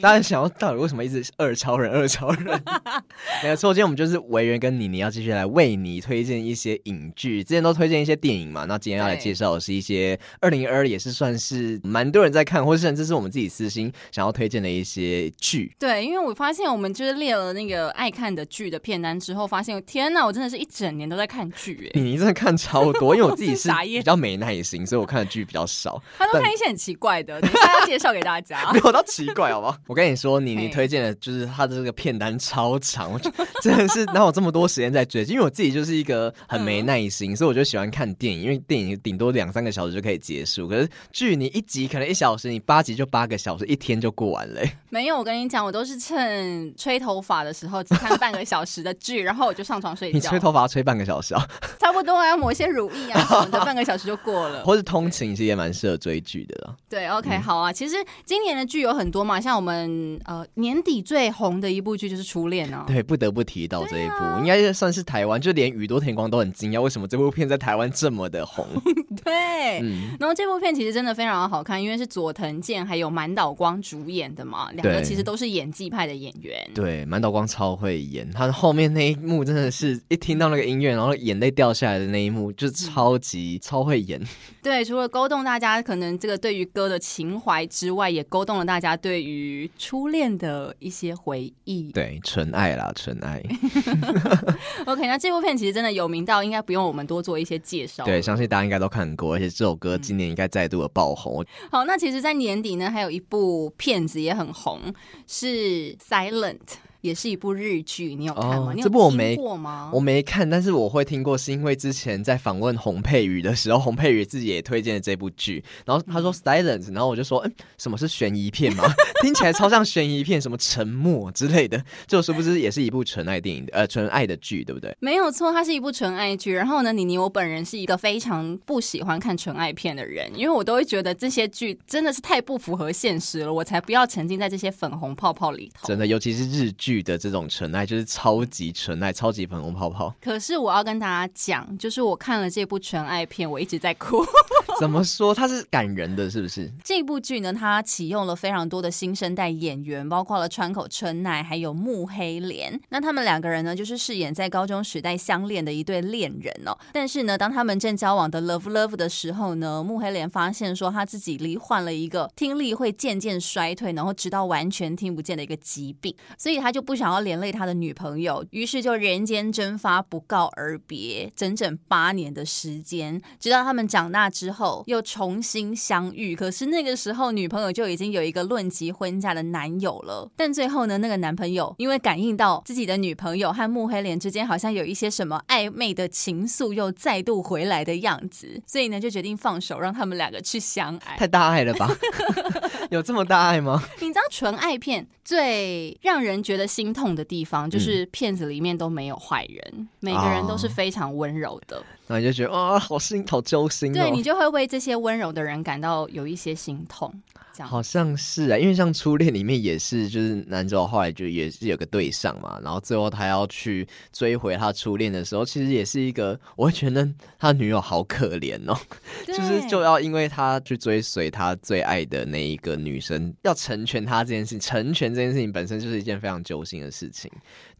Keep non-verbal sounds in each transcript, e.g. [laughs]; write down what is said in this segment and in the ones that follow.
妮。大家想要到底为什么一直二超人、二超人？[laughs] 没有错，今天我们就是委员跟妮妮要继续来为你推荐一些影剧。之前都推荐一些电影嘛，那今天要来介绍的是一些二零二二也是算是蛮多人在看，或是甚至是我们自己私心想要推荐的一些剧。对，因为我发现我们就是列了那个爱看的剧的片单之后，发现天哪，我真的是一整年都在看剧哎！妮妮真的看超多，因为我自己是 [laughs] 比较没耐心，所以我看的剧比较少。他都看一些很奇怪的，等一下要介绍给大家。[laughs] 没有到奇怪，好不好？我跟你说，你你推荐的就是他的这个片单超长，真的是哪有这么多时间在追？因为我自己就是一个很没耐心，嗯、所以我就喜欢看电影，因为电影顶多两三个小时就可以结束。可是剧你一集可能一小时，你八集就八个小时，一天就过完了。[laughs] 没有，我跟你讲，我都是趁吹头发的时候只看半个小时的剧，然后我就上床睡觉。你吹头发吹半个小时啊？[laughs] 差不多啊，要抹一些乳液啊什么的，半个小时就过了。[laughs] 或是通勤其实也蛮适合追剧的了。对，OK，好啊。其实今年的剧有很多嘛，像我们呃年底最红的一部剧就是《初恋》哦。对，不得不提到这一部，啊、应该算是台湾，就连宇多田光都很惊讶，为什么这部片在台湾这么的红？[laughs] 对，嗯、然后这部片其实真的非常的好看，因为是佐藤健还有满岛光主演的嘛，两个其实都是演技派的演员。对，满岛光超会演，他后面那一幕真的是一听到那个音乐，然后眼泪掉下来的那一幕，就超级、嗯、超会演。对，除了勾动大家可能这个对于歌的情怀之外，也勾动了大家对于初恋的一些回忆。对，纯爱啦，纯爱。[laughs] OK，那这部片其实真的有名到应该不用我们多做一些介绍。对，相信大家应该都看过，而且这首歌今年应该再度的爆红。嗯、好，那其实，在年底呢，还有一部片子也很红，是《Silent》。也是一部日剧，你有看吗？哦、你有听过吗？我没看，但是我会听过，是因为之前在访问洪佩瑜的时候，洪佩瑜自己也推荐了这部剧，然后他说 Silence，然后我就说，嗯，什么是悬疑片吗？[laughs] 听起来超像悬疑片，什么沉默之类的，就是不是也是一部纯爱电影的，呃，纯爱的剧，对不对？没有错，它是一部纯爱剧。然后呢，妮妮，我本人是一个非常不喜欢看纯爱片的人，因为我都会觉得这些剧真的是太不符合现实了，我才不要沉浸在这些粉红泡泡里头。真的，尤其是日剧。剧的这种纯爱就是超级纯爱，超级粉红泡泡。可是我要跟大家讲，就是我看了这部纯爱片，我一直在哭。怎么说？它是感人的，是不是？这部剧呢，它启用了非常多的新生代演员，包括了川口春奈，还有木黑莲。那他们两个人呢，就是饰演在高中时代相恋的一对恋人哦。但是呢，当他们正交往的 love love 的时候呢，木黑莲发现说他自己罹患了一个听力会渐渐衰退，然后直到完全听不见的一个疾病，所以他就。不想要连累他的女朋友，于是就人间蒸发，不告而别，整整八年的时间，直到他们长大之后又重新相遇。可是那个时候，女朋友就已经有一个论及婚嫁的男友了。但最后呢，那个男朋友因为感应到自己的女朋友和慕黑莲之间好像有一些什么暧昧的情愫又再度回来的样子，[laughs] 所以呢，就决定放手，让他们两个去相爱。[laughs] 太大爱了吧？[laughs] 有这么大爱吗？你知道纯爱片最让人觉得心痛的地方，就是片子里面都没有坏人，嗯、每个人都是非常温柔的。那你就觉得啊，好心，好揪心哦。对，你就会为这些温柔的人感到有一些心痛。这样好像是啊，因为像初恋里面也是，就是男主角后来就也是有个对象嘛，然后最后他要去追回他初恋的时候，其实也是一个，我会觉得他女友好可怜哦，就是就要因为他去追随他最爱的那一个女生，要成全他这件事情，成全这件事情本身就是一件非常揪心的事情。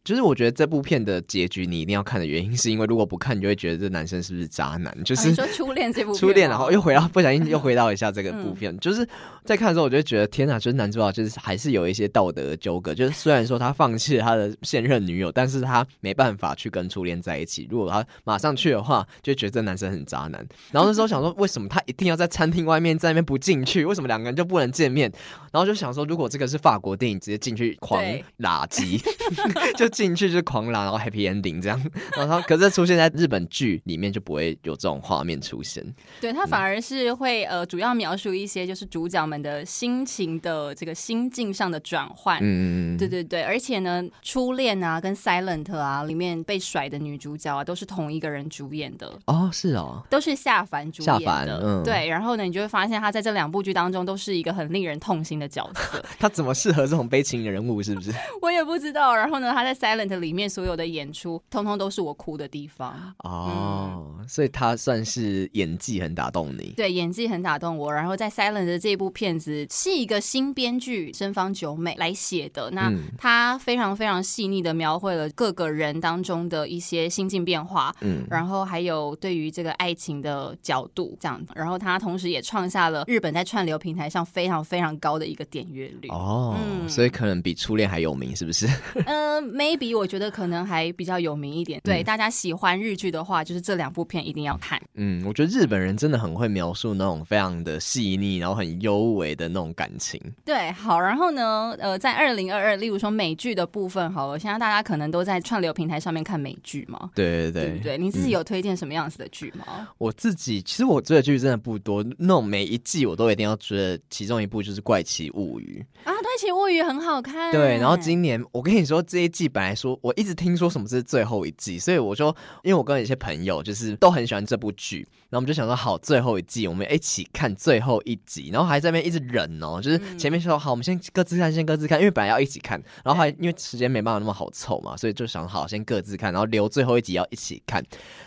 就是我觉得这部片的结局你一定要看的原因，是因为如果不看，你就会觉得这男生是不是渣男？就是、啊、说初恋这部片初恋，然后又回到不小心 [laughs] 又回到一下这个部片，嗯、就是在看的时候，我就觉得天哪！就是男主角就是还是有一些道德纠葛。就是虽然说他放弃了他的现任女友，但是他没办法去跟初恋在一起。如果他马上去的话，就觉得这男生很渣男。然后那时候想说，为什么他一定要在餐厅外面在那边不进去？为什么两个人就不能见面？然后就想说，如果这个是法国电影，直接进去狂垃圾，[laughs] 就进去就狂拉，然后 happy ending 这样。[laughs] 然后可是出现在日本剧里面就不会有这种画面出现。对，他反而是会呃，主要描述一些就是主角们的心情的这个心境上的转换。嗯嗯嗯对对对，而且呢，初恋啊跟 Silent 啊里面被甩的女主角啊，都是同一个人主演的。哦，是哦，都是夏凡主演的。嗯，对。然后呢，你就会发现他在这两部剧当中都是一个很令人痛心的角色。[laughs] 他怎么适合这种悲情的人物？是不是？[laughs] 我也不知道。然后呢，他在 Silent 里面所有的演出，通通都是我哭的地方。哦，嗯、所以他算是演技很打动你。对，演技很打动我。然后在 Silent 的这部片子是一个新编剧深方久美来写的。那他非常非常细腻的描绘了各个人当中的一些心境变化。嗯，然后还有对于这个爱情的角度这样。然后他同时也创下了日本在串流平台上非常非常高的一个点阅率。哦，嗯、所以可能比初恋还有名，是不是？嗯、[laughs] 呃、，maybe 我觉得可能还比较有名一点。对，嗯、大家喜欢日剧的话，就是这两部片一定要看。嗯，我觉得日本人真的很会描述那种非常的细腻，然后很优美的那种感情。对，好，然后呢，呃，在二零二二，例如说美剧的部分，好了，现在大家可能都在串流平台上面看美剧嘛。对对对，对不对？你自己有推荐什么样子的剧吗？嗯、我自己其实我追的剧真的不多，那种每一季我都一定要追的，其中一部就是《怪奇物语》啊，《怪奇物语》很好看。对，然后今年我跟你说这一季本来说我一直听说什么是最后一季，所以我说，因为我跟一些朋友就是都很喜欢这部剧，然后我们就想说好，最后一季我们一起看最后一集，然后还在那边一直忍哦，就是前面说好，我们先各自看，先各自看，因为本来要一起看，然后还因为时间没办法那么好凑嘛，所以就想好先各自看，然后留最后一集要一起看，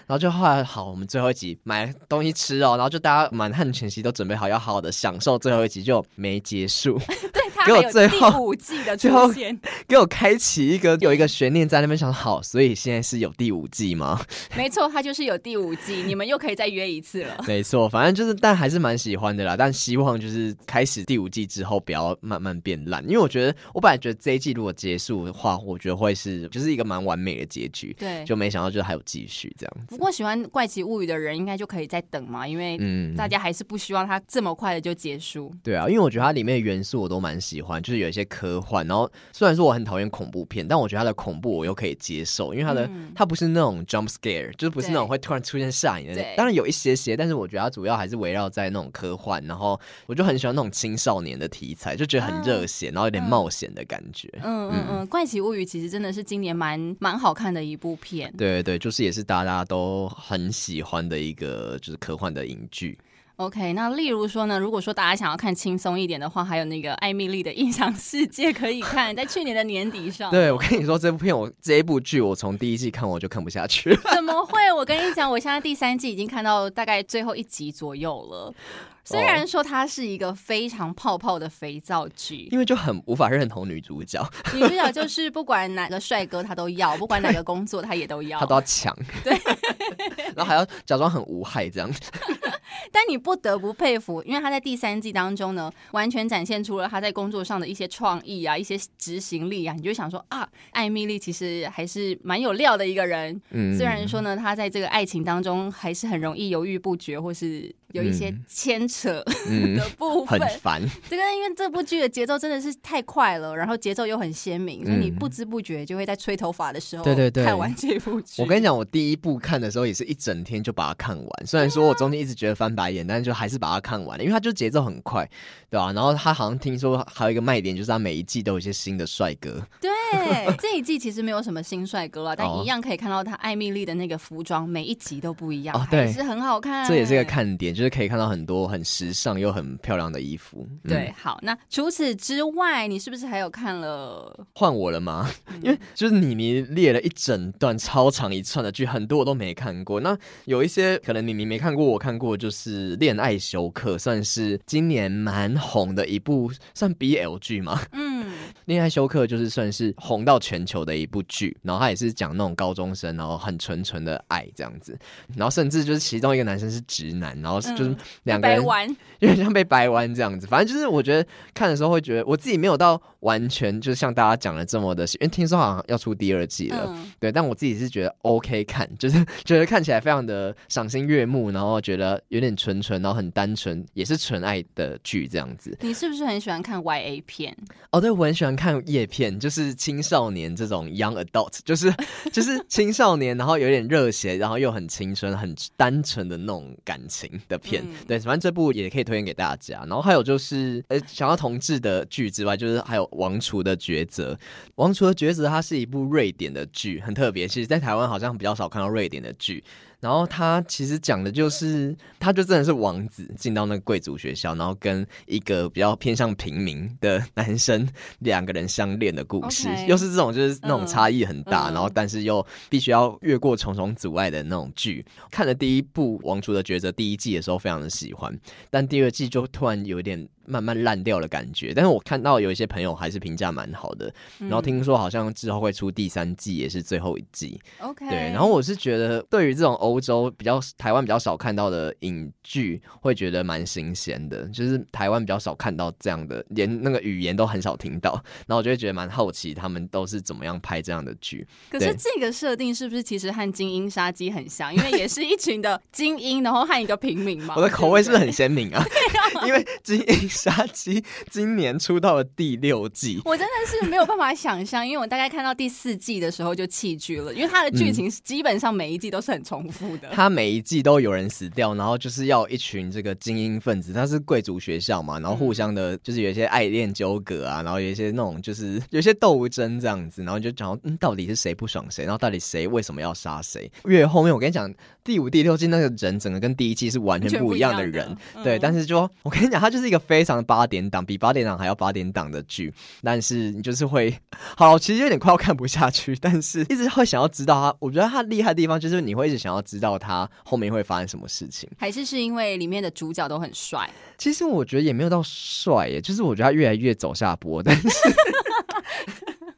然后就后来好，我们最后一集买东西吃哦，然后就大家满汉全席都准备好，要好好的享受最后一集，就没结束。对，[laughs] 给我最后第五季的 [laughs] 最后给我开启一个有一个悬念在那边，想好，所以现在是有第五季吗？[laughs] 没错，它就是有第五季，[laughs] 你们又可以再约一次了。没错，反正就是，但还是蛮喜欢的啦。但希望就是开始第五季之后不要慢慢变烂，因为我觉得我本来觉得这一季如果结束的话，我觉得会是就是一个蛮完美的结局。对，就没想到就是还有继续这样子。不过喜欢怪奇物语的人应该就可以再等嘛，因为嗯，大家还是不希望它这么快的就结束。对啊，因为我觉得它里面的元素我都蛮喜欢，就是有一些科幻，然后虽然说我很讨厌恐怖片，但我觉得它的恐怖我又可以接受，因为它的、嗯、它不是那种 jump scare，就是不是那种会突然出现吓你的。当然有一些些，但是我觉得它主要还是围绕在那种科幻，然后我就很喜欢那种青少年的题材，就觉得很热血，然后有点冒险的感觉。嗯嗯嗯，怪奇物语其实真的是今年蛮蛮好看的一部片。对对对，就是也是大家都很喜欢的一个就是科幻的影剧。OK，那例如说呢，如果说大家想要看轻松一点的话，还有那个艾米丽的异想世界可以看，在去年的年底上。对，我跟你说，这部片我这一部剧我从第一季看我就看不下去。[laughs] 怎么会？我跟你讲，我现在第三季已经看到大概最后一集左右了。虽然说它是一个非常泡泡的肥皂剧，因为就很无法认同女主角。[laughs] 女主角就是不管哪个帅哥她都要，不管哪个工作她也都要，她都要抢。对，[laughs] 然后还要假装很无害这样子。但你不得不佩服，因为他在第三季当中呢，完全展现出了他在工作上的一些创意啊，一些执行力啊，你就想说啊，艾米丽其实还是蛮有料的一个人。嗯，虽然说呢，他在这个爱情当中还是很容易犹豫不决，或是有一些牵扯的部分，很烦。这个因为这部剧的节奏真的是太快了，然后节奏又很鲜明，所以你不知不觉就会在吹头发的时候，对对对，看完这部剧。我跟你讲，我第一部看的时候也是一整天就把它看完，虽然说我中间一直觉得翻白眼，但是就还是把它看完了，因为它就节奏很快，对吧、啊？然后他好像听说还有一个卖点，就是他每一季都有一些新的帅哥。对，[laughs] 这一季其实没有什么新帅哥了，但一样可以看到他艾米丽的那个服装，每一集都不一样，哦、对，是很好看。这也是一个看点，就是可以看到很多很时尚又很漂亮的衣服。嗯、对，好，那除此之外，你是不是还有看了？换我了吗？嗯、[laughs] 因为就是妮妮列了一整段超长一串的剧，很多我都没看过。那有一些可能妮妮没看过，我看过，就是。恋爱休克算是今年蛮红的一部，算 BL 剧吗？嗯，恋爱休克就是算是红到全球的一部剧，然后他也是讲那种高中生，然后很纯纯的爱这样子，然后甚至就是其中一个男生是直男，然后就是两个人有点像被掰弯这样子。反正就是我觉得看的时候会觉得，我自己没有到完全就是像大家讲的这么的，因为听说好像要出第二季了，嗯、对。但我自己是觉得 OK 看，就是觉得看起来非常的赏心悦目，然后觉得有点纯纯，然后很单纯，也是纯爱的剧这样子。你是不是很喜欢看 YA 片？哦，对，我很喜欢看叶片，[laughs] 就是青少年这种 young adult，就是就是青少年，然后有点热血，然后又很青春、很单纯的那种感情的片。嗯、对，反正这部也可以推荐给大家。然后还有就是，呃，想要同志的剧之外，就是还有《王厨的抉择》。《王厨的抉择》它是一部瑞典的剧，很特别。其实，在台湾好像比较少看到瑞典的剧。然后他其实讲的就是，他就真的是王子进到那个贵族学校，然后跟一个比较偏向平民的男生两个人相恋的故事，Okay. 又是这种就是那种差异很大，嗯、然后但是又必须要越过重重阻碍的那种剧。看了第一部《王族的抉择》第一季的时候非常的喜欢，但第二季就突然有点。慢慢烂掉的感觉，但是我看到有一些朋友还是评价蛮好的，嗯、然后听说好像之后会出第三季，也是最后一季。OK，对，然后我是觉得对于这种欧洲比较台湾比较少看到的影剧，会觉得蛮新鲜的，就是台湾比较少看到这样的，连那个语言都很少听到，[laughs] 然后我就会觉得蛮好奇他们都是怎么样拍这样的剧。可是这个设定是不是其实和《精英杀机》很像？因为也是一群的精英，然后和一个平民嘛。[laughs] 我的口味是不是很鲜明啊？[laughs] 因为精英。杀机今年出到了第六季，[laughs] 我真的是没有办法想象，因为我大概看到第四季的时候就弃剧了，因为它的剧情基本上每一季都是很重复的。它、嗯、每一季都有人死掉，然后就是要一群这个精英分子，他是贵族学校嘛，然后互相的就是有一些爱恋纠葛啊，然后有一些那种就是有些斗争这样子，然后就讲嗯，到底是谁不爽谁，然后到底谁为什么要杀谁？越后面我跟你讲，第五、第六季那个人整个跟第一季是完全不一样的人，嗯、对，但是就 [laughs] 我跟你讲，他就是一个非常八。八点档比八点档还要八点档的剧，但是你就是会好，其实有点快要看不下去，但是一直会想要知道他。我觉得他厉害的地方就是你会一直想要知道他后面会发生什么事情，还是是因为里面的主角都很帅？其实我觉得也没有到帅耶，就是我觉得他越来越走下坡，但是。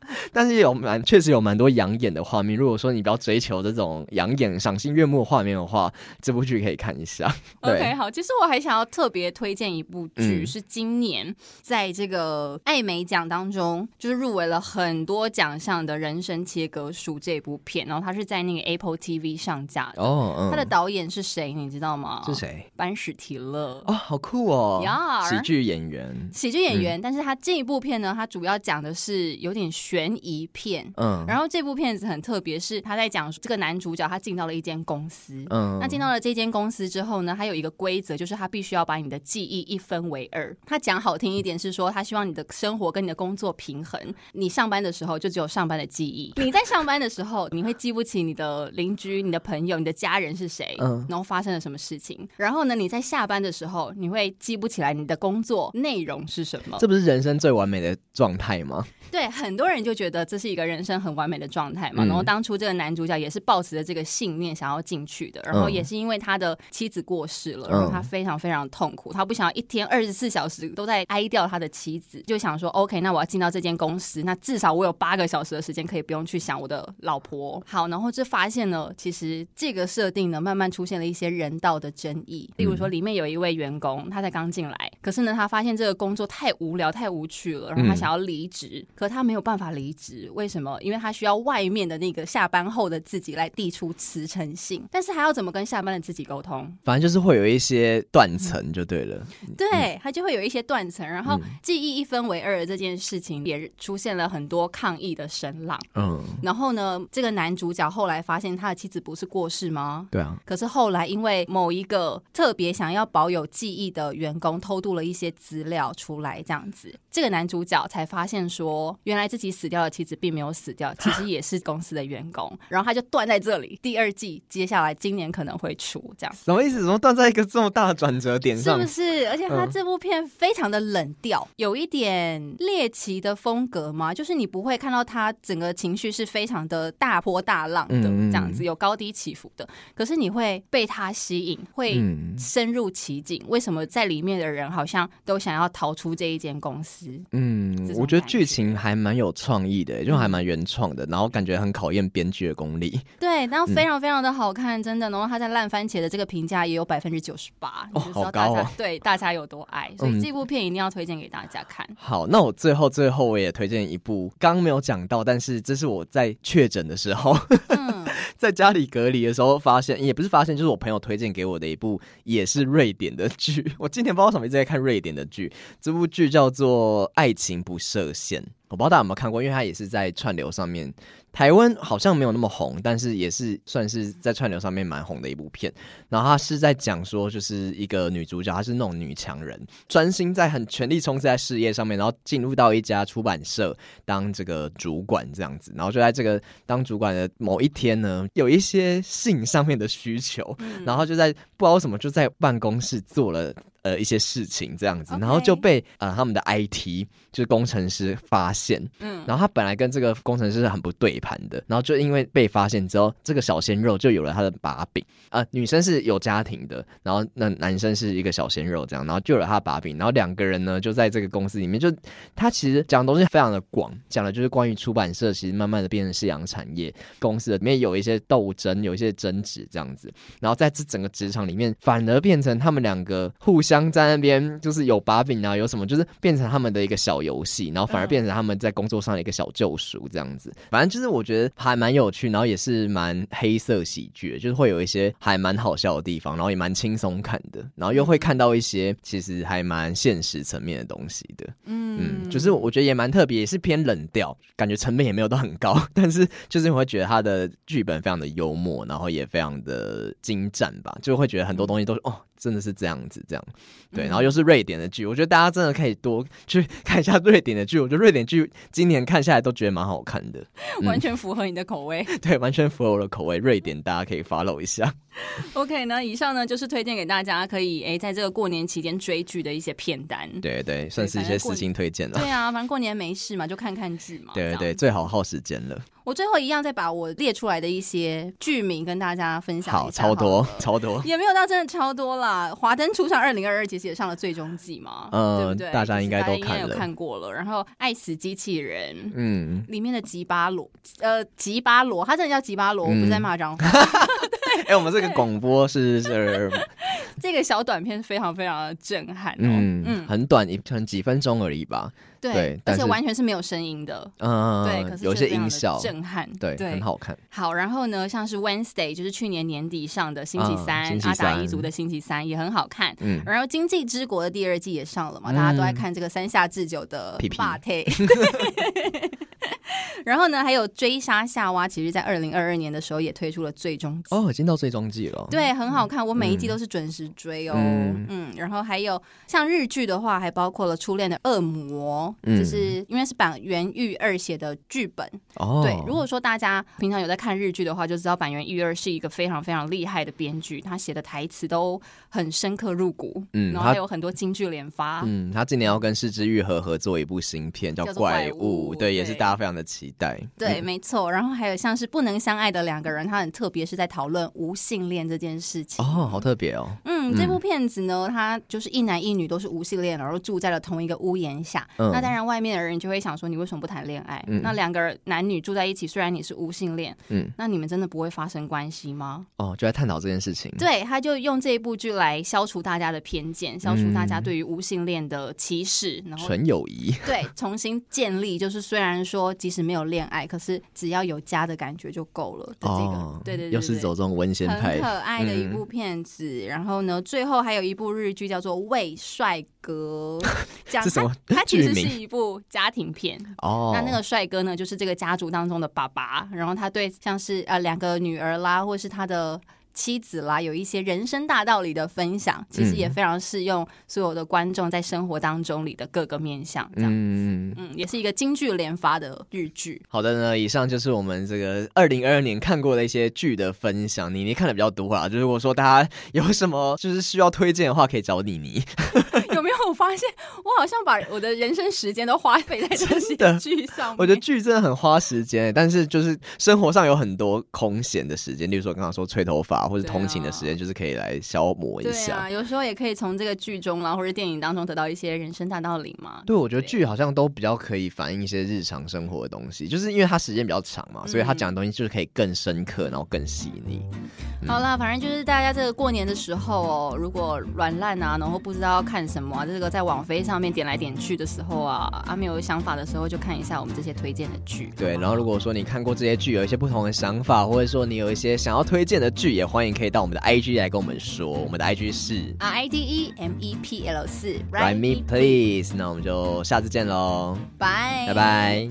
[laughs] 但是有蛮确实有蛮多养眼的画面。如果说你比较追求这种养眼、赏心悦目的画面的话，这部剧可以看一下。OK，好。其实我还想要特别推荐一部剧，嗯、是今年在这个艾美奖当中就是入围了很多奖项的《人生切割术》这部片。然后它是在那个 Apple TV 上架的。哦，嗯、它的导演是谁？你知道吗？是谁？班史提勒。哦，好酷哦！呀喜剧演员。喜剧演员，嗯、但是他这一部片呢，它主要讲的是有点悬疑。片，嗯，然后这部片子很特别，是他在讲这个男主角他进到了一间公司，嗯，那进到了这间公司之后呢，他有一个规则，就是他必须要把你的记忆一分为二。他讲好听一点是说，他希望你的生活跟你的工作平衡。你上班的时候就只有上班的记忆，[laughs] 你在上班的时候你会记不起你的邻居、你的朋友、你的家人是谁，嗯，然后发生了什么事情。然后呢，你在下班的时候你会记不起来你的工作内容是什么。这不是人生最完美的状态吗？对，很多人就觉得这是一个人生很完美的状态嘛。嗯、然后当初这个男主角也是抱持着这个信念想要进去的。然后也是因为他的妻子过世了，嗯、然后他非常非常痛苦，他不想要一天二十四小时都在哀悼他的妻子，就想说 OK，那我要进到这间公司，那至少我有八个小时的时间可以不用去想我的老婆。好，然后就发现了，其实这个设定呢，慢慢出现了一些人道的争议。例如说，里面有一位员工，他才刚进来，可是呢，他发现这个工作太无聊、太无趣了，然后他想要离职。嗯可他没有办法离职，为什么？因为他需要外面的那个下班后的自己来递出辞呈信，但是还要怎么跟下班的自己沟通？反正就是会有一些断层，就对了。嗯、对，他就会有一些断层，然后记忆一分为二的这件事情也出现了很多抗议的声浪。嗯，然后呢，这个男主角后来发现他的妻子不是过世吗？对啊。可是后来因为某一个特别想要保有记忆的员工偷渡了一些资料出来，这样子，这个男主角才发现说。原来自己死掉的妻子并没有死掉，[laughs] 其实也是公司的员工。然后他就断在这里。第二季接下来今年可能会出，这样什么意思？怎么断在一个这么大的转折点上？是不是？而且他这部片非常的冷调，嗯、有一点猎奇的风格嘛，就是你不会看到他整个情绪是非常的大波大浪的这样子，有高低起伏的。可是你会被他吸引，会深入其境。为什么在里面的人好像都想要逃出这一间公司。嗯，我觉得剧情还蛮有创意的，就还蛮原创的，然后感觉很考验编剧的功力。对，然后非常非常的好看，真的。然后他在烂番茄的这个评价也有百分之九十八，哦，好高啊！对，大家有多爱，所以这部片一定要推荐给大家看。嗯、好，那我最后最后我也推荐一部，刚没有讲到，但是这是我在确诊的时候。嗯 [laughs] 在家里隔离的时候，发现也不是发现，就是我朋友推荐给我的一部，也是瑞典的剧。我今天不知道为什么一直在看瑞典的剧，这部剧叫做《爱情不设限》。我不知道大家有没有看过，因为它也是在串流上面，台湾好像没有那么红，但是也是算是在串流上面蛮红的一部片。然后它是在讲说，就是一个女主角，她是那种女强人，专心在很全力冲刺在事业上面，然后进入到一家出版社当这个主管这样子。然后就在这个当主管的某一天呢，有一些性上面的需求，然后就在不知道为什么就在办公室做了。呃，一些事情这样子，然后就被呃他们的 IT 就是工程师发现，嗯，然后他本来跟这个工程师是很不对盘的，然后就因为被发现之后，这个小鲜肉就有了他的把柄。呃，女生是有家庭的，然后那男生是一个小鲜肉这样，然后就有了他的把柄，然后两个人呢就在这个公司里面，就他其实讲的东西非常的广，讲的就是关于出版社其实慢慢的变成夕阳产业，公司里面有一些斗争，有一些争执这样子，然后在这整个职场里面，反而变成他们两个互相。在那边就是有把柄啊，有什么就是变成他们的一个小游戏，然后反而变成他们在工作上的一个小救赎这样子。反正就是我觉得还蛮有趣，然后也是蛮黑色喜剧，就是会有一些还蛮好笑的地方，然后也蛮轻松看的，然后又会看到一些其实还蛮现实层面的东西的。嗯嗯，就是我觉得也蛮特别，也是偏冷调，感觉成本也没有到很高，但是就是你会觉得他的剧本非常的幽默，然后也非常的精湛吧，就会觉得很多东西都是哦。真的是这样子，这样对，然后又是瑞典的剧，我觉得大家真的可以多去看一下瑞典的剧。我觉得瑞典剧今年看下来都觉得蛮好看的，[laughs] 完全符合你的口味。嗯、对，完全符合我的口味。瑞典大家可以 follow 一下。OK，那以上呢就是推荐给大家可以诶，在这个过年期间追剧的一些片单。对对，算是一些私心推荐了。对啊，反正过年没事嘛，就看看剧嘛。[laughs] 对对对，最好耗时间了。我最后一样再把我列出来的一些剧名跟大家分享一下。好，超多超多，也没有到真的超多啦。华灯初上二零二二其实也上了最终季嘛，嗯，对不对？大家应该都看了，有看过了。然后《爱死机器人》嗯，里面的吉巴罗，呃，吉巴罗，他真的叫吉巴罗，我不是在骂脏话。[laughs] 哎、欸，我们这个广播是是，这个小短片非常非常的震撼，哦，嗯嗯，很短，一可能几分钟而已吧。对，而且完全是没有声音的，嗯，对，可是有些音效震撼，对，很好看。好，然后呢，像是 Wednesday，就是去年年底上的星期三，阿达一族的星期三也很好看。嗯，然后《经济之国》的第二季也上了嘛，大家都在看这个三下智久的霸 [laughs] 体。然后呢，还有《追杀夏娃》，其实在二零二二年的时候也推出了最终季哦，已经到最终季了。对，很好看，我每一季都是准时追哦。嗯，然后还有像日剧的话，还包括了《初恋的恶魔》。嗯，就是因为是板垣裕二写的剧本哦。对，如果说大家平常有在看日剧的话，就知道板垣裕二是一个非常非常厉害的编剧，他写的台词都很深刻入骨。嗯，然后还有很多金句连发。嗯，他今年要跟是枝裕和合作一部新片，叫《怪物》，对，也是大家非常的期待。对，没错。然后还有像是不能相爱的两个人，他很特别，是在讨论无性恋这件事情。哦，好特别哦。嗯，这部片子呢，他就是一男一女都是无性恋，然后住在了同一个屋檐下。那当然，外面的人就会想说，你为什么不谈恋爱？嗯、那两个男女住在一起，虽然你是无性恋，嗯，那你们真的不会发生关系吗？哦，就在探讨这件事情。对，他就用这一部剧来消除大家的偏见，消除大家对于无性恋的歧视，然后纯友谊。对，重新建立，就是虽然说即使没有恋爱，可是只要有家的感觉就够了的这个。哦、对，对，对对对，又是走这种温馨派，很可爱的一部片子。嗯、然后呢，最后还有一部日剧叫做《为帅哥》，[laughs] 讲他他其实是一部。家庭片哦，那那个帅哥呢，就是这个家族当中的爸爸，然后他对像是呃两个女儿啦，或是他的妻子啦，有一些人生大道理的分享，其实也非常适用所有的观众在生活当中里的各个面向，这样子，嗯，嗯，也是一个京剧连发的日剧。好的呢，以上就是我们这个二零二二年看过的一些剧的分享。妮妮看的比较多啊，就是如果说大家有什么就是需要推荐的话，可以找妮妮。[laughs] 发现我好像把我的人生时间都花费在这些剧上面。我觉得剧真的很花时间，但是就是生活上有很多空闲的时间，例如说刚刚说吹头发或者通勤的时间，就是可以来消磨一下。对啊，有时候也可以从这个剧中啦，或者电影当中得到一些人生大道理嘛。对，我觉得剧好像都比较可以反映一些日常生活的东西，就是因为它时间比较长嘛，所以他讲的东西就是可以更深刻，然后更细腻。嗯、好啦，反正就是大家这个过年的时候哦，如果软烂啊，然后不知道要看什么啊，这个在网飞上面点来点去的时候啊，阿没有想法的时候，就看一下我们这些推荐的剧。对，然后如果说你看过这些剧，有一些不同的想法，或者说你有一些想要推荐的剧，也欢迎可以到我们的 IG 来跟我们说。我们的 IG 是 R I D E M E P L 四 Write Me Please。那我们就下次见喽，拜拜拜。